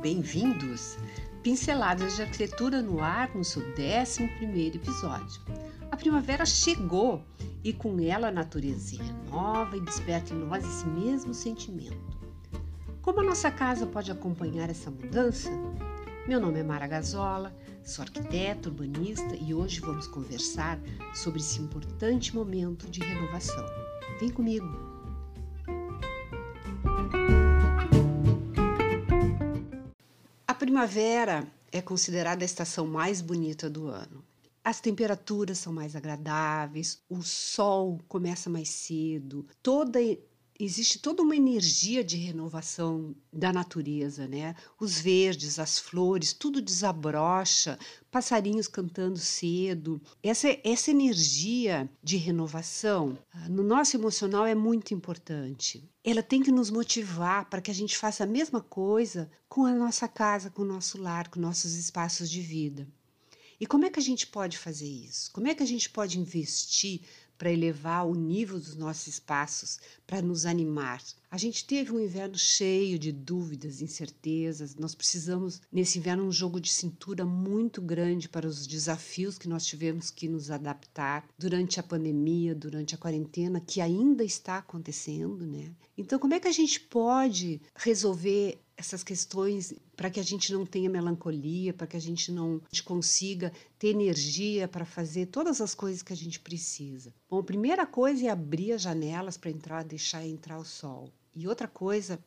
bem-vindos! Pinceladas de arquitetura no ar no seu 11 episódio. A primavera chegou e com ela a natureza se renova e desperta em nós esse mesmo sentimento. Como a nossa casa pode acompanhar essa mudança? Meu nome é Mara Gazola, sou arquiteta, urbanista e hoje vamos conversar sobre esse importante momento de renovação. Vem comigo! Primavera é considerada a estação mais bonita do ano. As temperaturas são mais agradáveis, o sol começa mais cedo, toda existe toda uma energia de renovação da natureza, né? Os verdes, as flores, tudo desabrocha, passarinhos cantando cedo. Essa, essa energia de renovação ah, no nosso emocional é muito importante. Ela tem que nos motivar para que a gente faça a mesma coisa com a nossa casa, com o nosso lar, com nossos espaços de vida. E como é que a gente pode fazer isso? Como é que a gente pode investir para elevar o nível dos nossos espaços, para nos animar. A gente teve um inverno cheio de dúvidas, incertezas. Nós precisamos, nesse inverno, um jogo de cintura muito grande para os desafios que nós tivemos que nos adaptar durante a pandemia, durante a quarentena, que ainda está acontecendo, né? Então, como é que a gente pode resolver essas questões para que a gente não tenha melancolia, para que a gente não consiga ter energia para fazer todas as coisas que a gente precisa. Bom, a primeira coisa é abrir as janelas para entrar, deixar entrar o sol. E outra coisa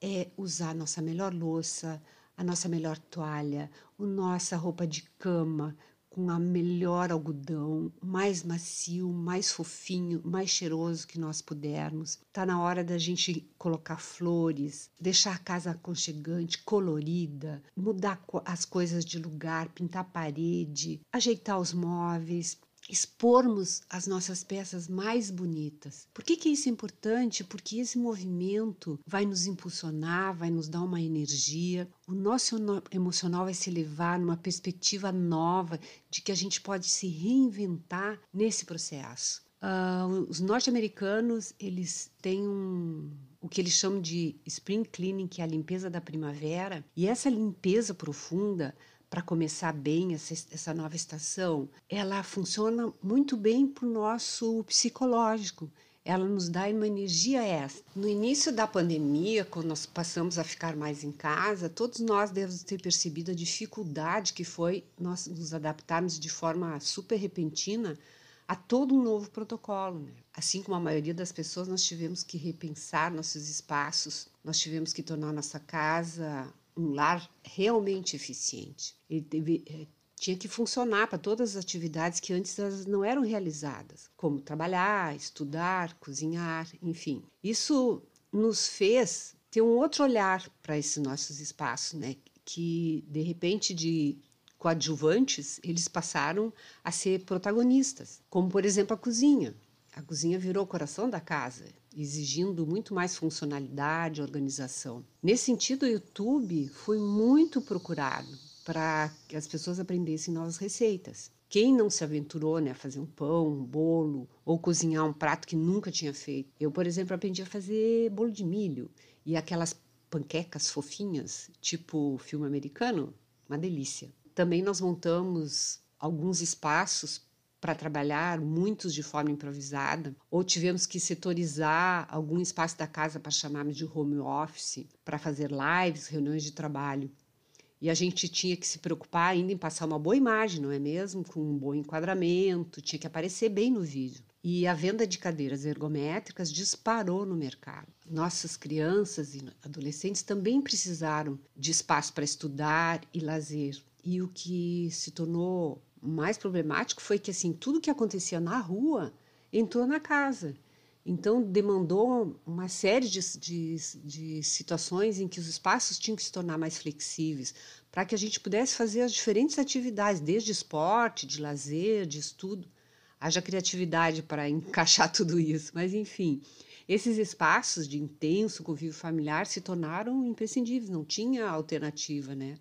é usar a nossa melhor louça, a nossa melhor toalha, a nossa roupa de cama, com a melhor algodão, mais macio, mais fofinho, mais cheiroso que nós pudermos. Tá na hora da gente colocar flores, deixar a casa aconchegante, colorida, mudar as coisas de lugar, pintar a parede, ajeitar os móveis, expormos as nossas peças mais bonitas. Por que, que isso é importante? Porque esse movimento vai nos impulsionar, vai nos dar uma energia, o nosso emocional vai se elevar numa perspectiva nova de que a gente pode se reinventar nesse processo. Uh, os norte-americanos eles têm um, o que eles chamam de spring cleaning, que é a limpeza da primavera, e essa limpeza profunda para começar bem essa, essa nova estação, ela funciona muito bem para o nosso psicológico. Ela nos dá uma energia extra. No início da pandemia, quando nós passamos a ficar mais em casa, todos nós devemos ter percebido a dificuldade que foi nós nos adaptarmos de forma super repentina a todo um novo protocolo. Né? Assim como a maioria das pessoas, nós tivemos que repensar nossos espaços, nós tivemos que tornar nossa casa um lar realmente eficiente. Ele teve, eh, tinha que funcionar para todas as atividades que antes não eram realizadas, como trabalhar, estudar, cozinhar, enfim. Isso nos fez ter um outro olhar para esses nossos espaços, né? Que de repente de coadjuvantes eles passaram a ser protagonistas, como por exemplo a cozinha. A cozinha virou o coração da casa exigindo muito mais funcionalidade, organização. Nesse sentido, o YouTube foi muito procurado para que as pessoas aprendessem novas receitas. Quem não se aventurou né, a fazer um pão, um bolo ou cozinhar um prato que nunca tinha feito? Eu, por exemplo, aprendi a fazer bolo de milho e aquelas panquecas fofinhas, tipo filme americano, uma delícia. Também nós montamos alguns espaços para trabalhar, muitos de forma improvisada, ou tivemos que setorizar algum espaço da casa para chamarmos de home office, para fazer lives, reuniões de trabalho. E a gente tinha que se preocupar ainda em passar uma boa imagem, não é mesmo? Com um bom enquadramento, tinha que aparecer bem no vídeo. E a venda de cadeiras ergométricas disparou no mercado. Nossas crianças e adolescentes também precisaram de espaço para estudar e lazer. E o que se tornou mais problemático foi que assim tudo que acontecia na rua entrou na casa. Então demandou uma série de, de, de situações em que os espaços tinham que se tornar mais flexíveis para que a gente pudesse fazer as diferentes atividades, desde esporte, de lazer, de estudo. Haja criatividade para encaixar tudo isso, mas enfim, esses espaços de intenso convívio familiar se tornaram imprescindíveis, não tinha alternativa, né?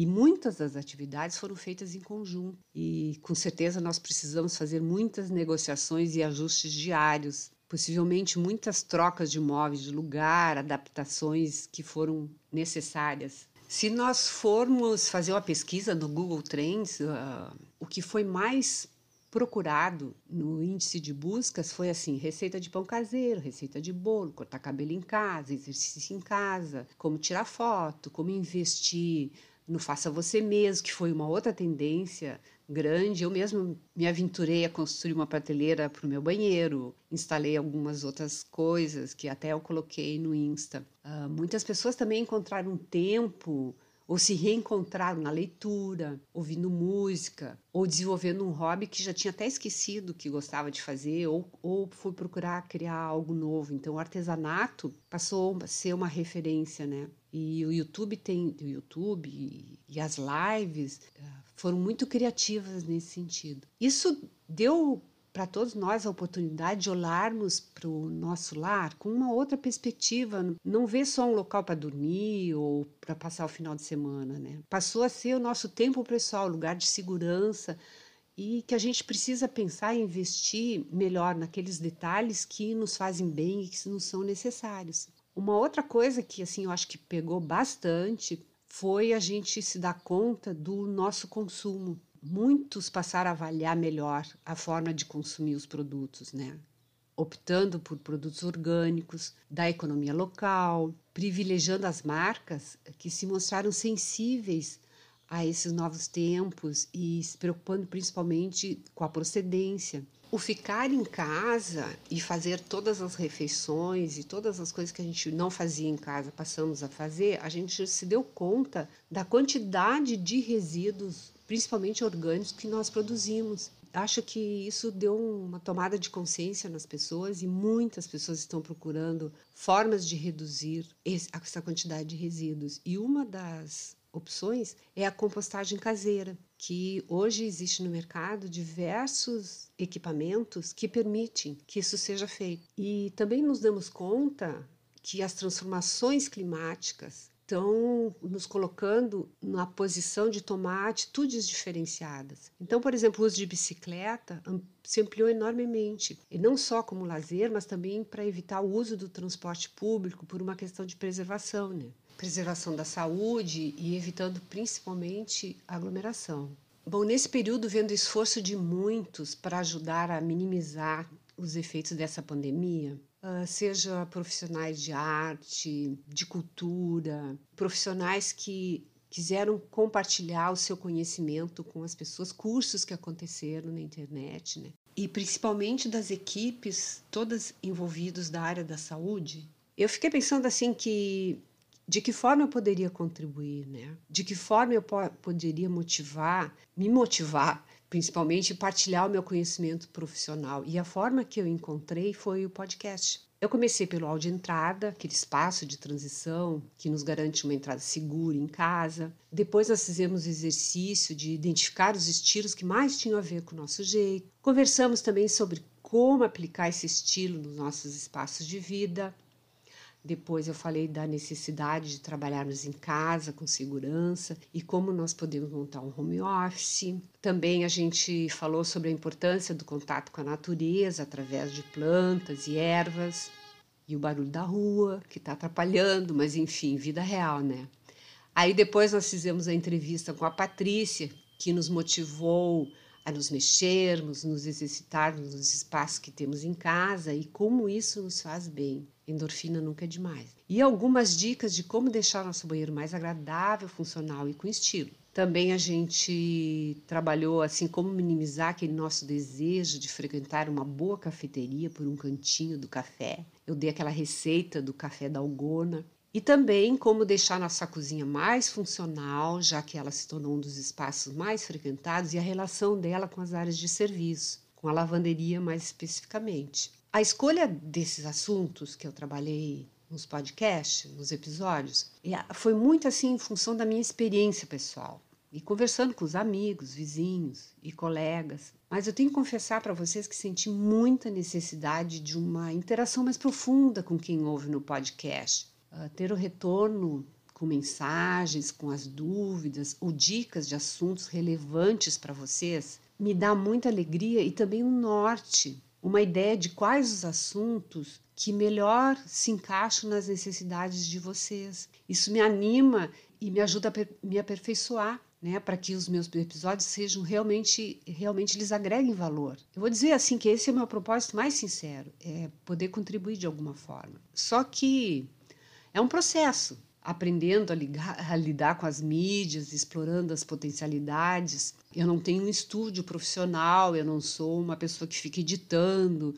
E muitas das atividades foram feitas em conjunto. E com certeza nós precisamos fazer muitas negociações e ajustes diários possivelmente muitas trocas de móveis de lugar, adaptações que foram necessárias. Se nós formos fazer uma pesquisa no Google Trends, uh, o que foi mais procurado no índice de buscas foi assim: receita de pão caseiro, receita de bolo, cortar cabelo em casa, exercício em casa, como tirar foto, como investir no faça você mesmo, que foi uma outra tendência grande. Eu mesmo me aventurei a construir uma prateleira para o meu banheiro, instalei algumas outras coisas que até eu coloquei no Insta. Uh, muitas pessoas também encontraram tempo ou se reencontraram na leitura, ouvindo música, ou desenvolvendo um hobby que já tinha até esquecido que gostava de fazer, ou, ou foi procurar criar algo novo. Então, o artesanato passou a ser uma referência, né? E o YouTube tem, o YouTube e, as lives eh, foram muito criativas nesse sentido. Isso deu para todos nós a oportunidade de olharmos para o nosso lar com uma outra perspectiva, não ver só um local para dormir ou para passar o final de semana, né? Passou a ser o nosso tempo pessoal, lugar de segurança e que a gente precisa pensar e investir melhor naqueles detalhes que nos fazem bem e que nos são necessários. Uma outra coisa que assim eu acho que pegou bastante foi a gente se dar conta do nosso consumo muitos passaram a avaliar melhor a forma de consumir os produtos, né? Optando por produtos orgânicos, da economia local, privilegiando as marcas que se mostraram sensíveis a esses novos tempos e se preocupando principalmente com a procedência. O ficar em casa e fazer todas as refeições e todas as coisas que a gente não fazia em casa, passamos a fazer, a gente se deu conta da quantidade de resíduos principalmente orgânicos, que nós produzimos. Acho que isso deu uma tomada de consciência nas pessoas e muitas pessoas estão procurando formas de reduzir essa quantidade de resíduos. E uma das opções é a compostagem caseira, que hoje existe no mercado diversos equipamentos que permitem que isso seja feito. E também nos damos conta que as transformações climáticas estão nos colocando na posição de tomar atitudes diferenciadas. Então, por exemplo, o uso de bicicleta se ampliou enormemente, e não só como lazer, mas também para evitar o uso do transporte público por uma questão de preservação, né? Preservação da saúde e evitando principalmente aglomeração. Bom, nesse período, vendo o esforço de muitos para ajudar a minimizar os efeitos dessa pandemia, Uh, seja profissionais de arte, de cultura, profissionais que quiseram compartilhar o seu conhecimento com as pessoas, cursos que aconteceram na internet, né? E principalmente das equipes todas envolvidas da área da saúde. Eu fiquei pensando assim que de que forma eu poderia contribuir, né? De que forma eu po poderia motivar, me motivar principalmente partilhar o meu conhecimento profissional. E a forma que eu encontrei foi o podcast. Eu comecei pelo áudio entrada, aquele espaço de transição que nos garante uma entrada segura em casa. Depois nós fizemos o exercício de identificar os estilos que mais tinham a ver com o nosso jeito. Conversamos também sobre como aplicar esse estilo nos nossos espaços de vida. Depois eu falei da necessidade de trabalharmos em casa com segurança e como nós podemos montar um home office. Também a gente falou sobre a importância do contato com a natureza através de plantas e ervas e o barulho da rua que está atrapalhando, mas enfim, vida real, né? Aí depois nós fizemos a entrevista com a Patrícia, que nos motivou a nos mexermos, nos exercitarmos nos espaços que temos em casa e como isso nos faz bem. Endorfina nunca é demais. E algumas dicas de como deixar nosso banheiro mais agradável, funcional e com estilo. Também a gente trabalhou assim como minimizar aquele nosso desejo de frequentar uma boa cafeteria por um cantinho do café. Eu dei aquela receita do café da Algona. E também como deixar nossa cozinha mais funcional, já que ela se tornou um dos espaços mais frequentados, e a relação dela com as áreas de serviço, com a lavanderia mais especificamente. A escolha desses assuntos que eu trabalhei nos podcasts, nos episódios, foi muito assim em função da minha experiência pessoal e conversando com os amigos, vizinhos e colegas. Mas eu tenho que confessar para vocês que senti muita necessidade de uma interação mais profunda com quem ouve no podcast, uh, ter o retorno com mensagens, com as dúvidas ou dicas de assuntos relevantes para vocês, me dá muita alegria e também um norte uma ideia de quais os assuntos que melhor se encaixam nas necessidades de vocês. Isso me anima e me ajuda a me aperfeiçoar. Né, para que os meus episódios sejam realmente, realmente lhes agreguem valor. Eu vou dizer assim que esse é o meu propósito mais sincero, é poder contribuir de alguma forma. Só que é um processo, aprendendo a, ligar, a, lidar com as mídias, explorando as potencialidades. Eu não tenho um estúdio profissional, eu não sou uma pessoa que fica editando.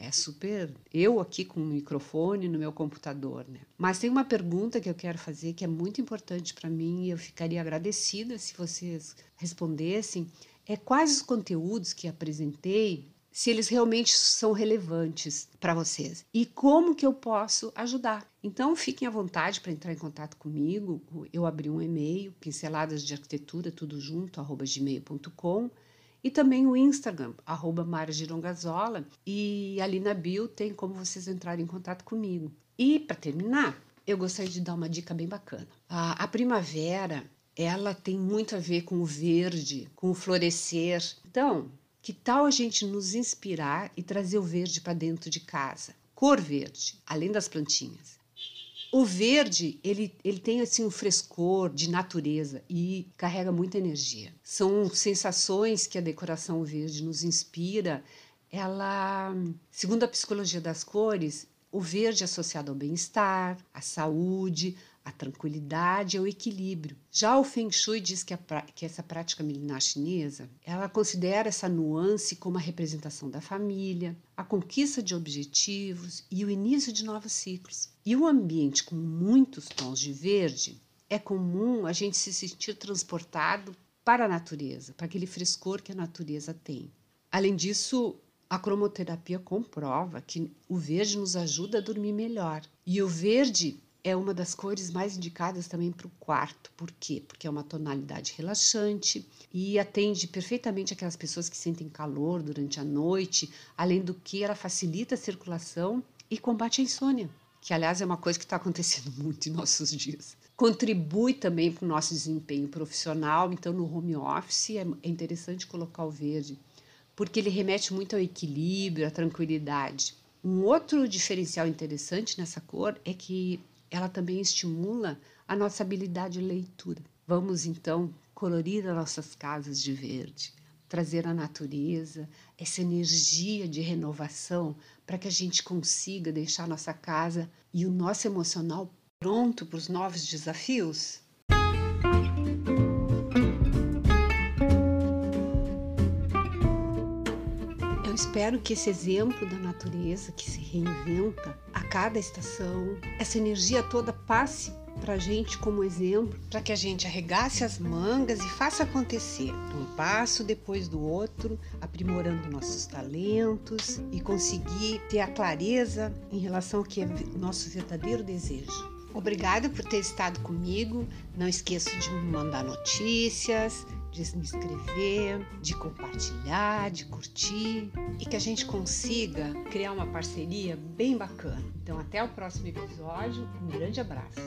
É super eu aqui com o microfone no meu computador, né? Mas tem uma pergunta que eu quero fazer que é muito importante para mim e eu ficaria agradecida se vocês respondessem. É quais os conteúdos que apresentei se eles realmente são relevantes para vocês e como que eu posso ajudar. Então fiquem à vontade para entrar em contato comigo. Eu abri um e-mail, pinceladas de arquitetura, tudo junto, arroba gmail.com e também o Instagram, arroba Mara Girongazola, e ali na bio tem como vocês entrarem em contato comigo. E para terminar, eu gostaria de dar uma dica bem bacana. A, a primavera, ela tem muito a ver com o verde, com o florescer. Então, que tal a gente nos inspirar e trazer o verde para dentro de casa? Cor verde, além das plantinhas. O verde, ele, ele tem assim um frescor de natureza e carrega muita energia. São sensações que a decoração verde nos inspira. Ela, segundo a psicologia das cores, o verde é associado ao bem-estar, à saúde, a tranquilidade e o equilíbrio. Já o Feng Shui diz que, que, essa prática milenar chinesa, ela considera essa nuance como a representação da família, a conquista de objetivos e o início de novos ciclos. E o ambiente com muitos tons de verde, é comum a gente se sentir transportado para a natureza, para aquele frescor que a natureza tem. Além disso, a cromoterapia comprova que o verde nos ajuda a dormir melhor. E o verde é uma das cores mais indicadas também para o quarto. Por quê? Porque é uma tonalidade relaxante e atende perfeitamente aquelas pessoas que sentem calor durante a noite, além do que ela facilita a circulação e combate a insônia, que aliás é uma coisa que está acontecendo muito em nossos dias. Contribui também para o nosso desempenho profissional, então no home office é, é interessante colocar o verde, porque ele remete muito ao equilíbrio, à tranquilidade. Um outro diferencial interessante nessa cor é que ela também estimula a nossa habilidade de leitura. Vamos então colorir as nossas casas de verde, trazer a natureza, essa energia de renovação para que a gente consiga deixar nossa casa e o nosso emocional pronto para os novos desafios? Eu espero que esse exemplo da natureza que se reinventa cada estação, essa energia toda passe para a gente como exemplo, para que a gente arregace as mangas e faça acontecer, um passo depois do outro, aprimorando nossos talentos e conseguir ter a clareza em relação ao que é nosso verdadeiro desejo. Obrigada por ter estado comigo. Não esqueça de me mandar notícias, de se inscrever, de compartilhar, de curtir e que a gente consiga criar uma parceria bem bacana. Então, até o próximo episódio. Um grande abraço.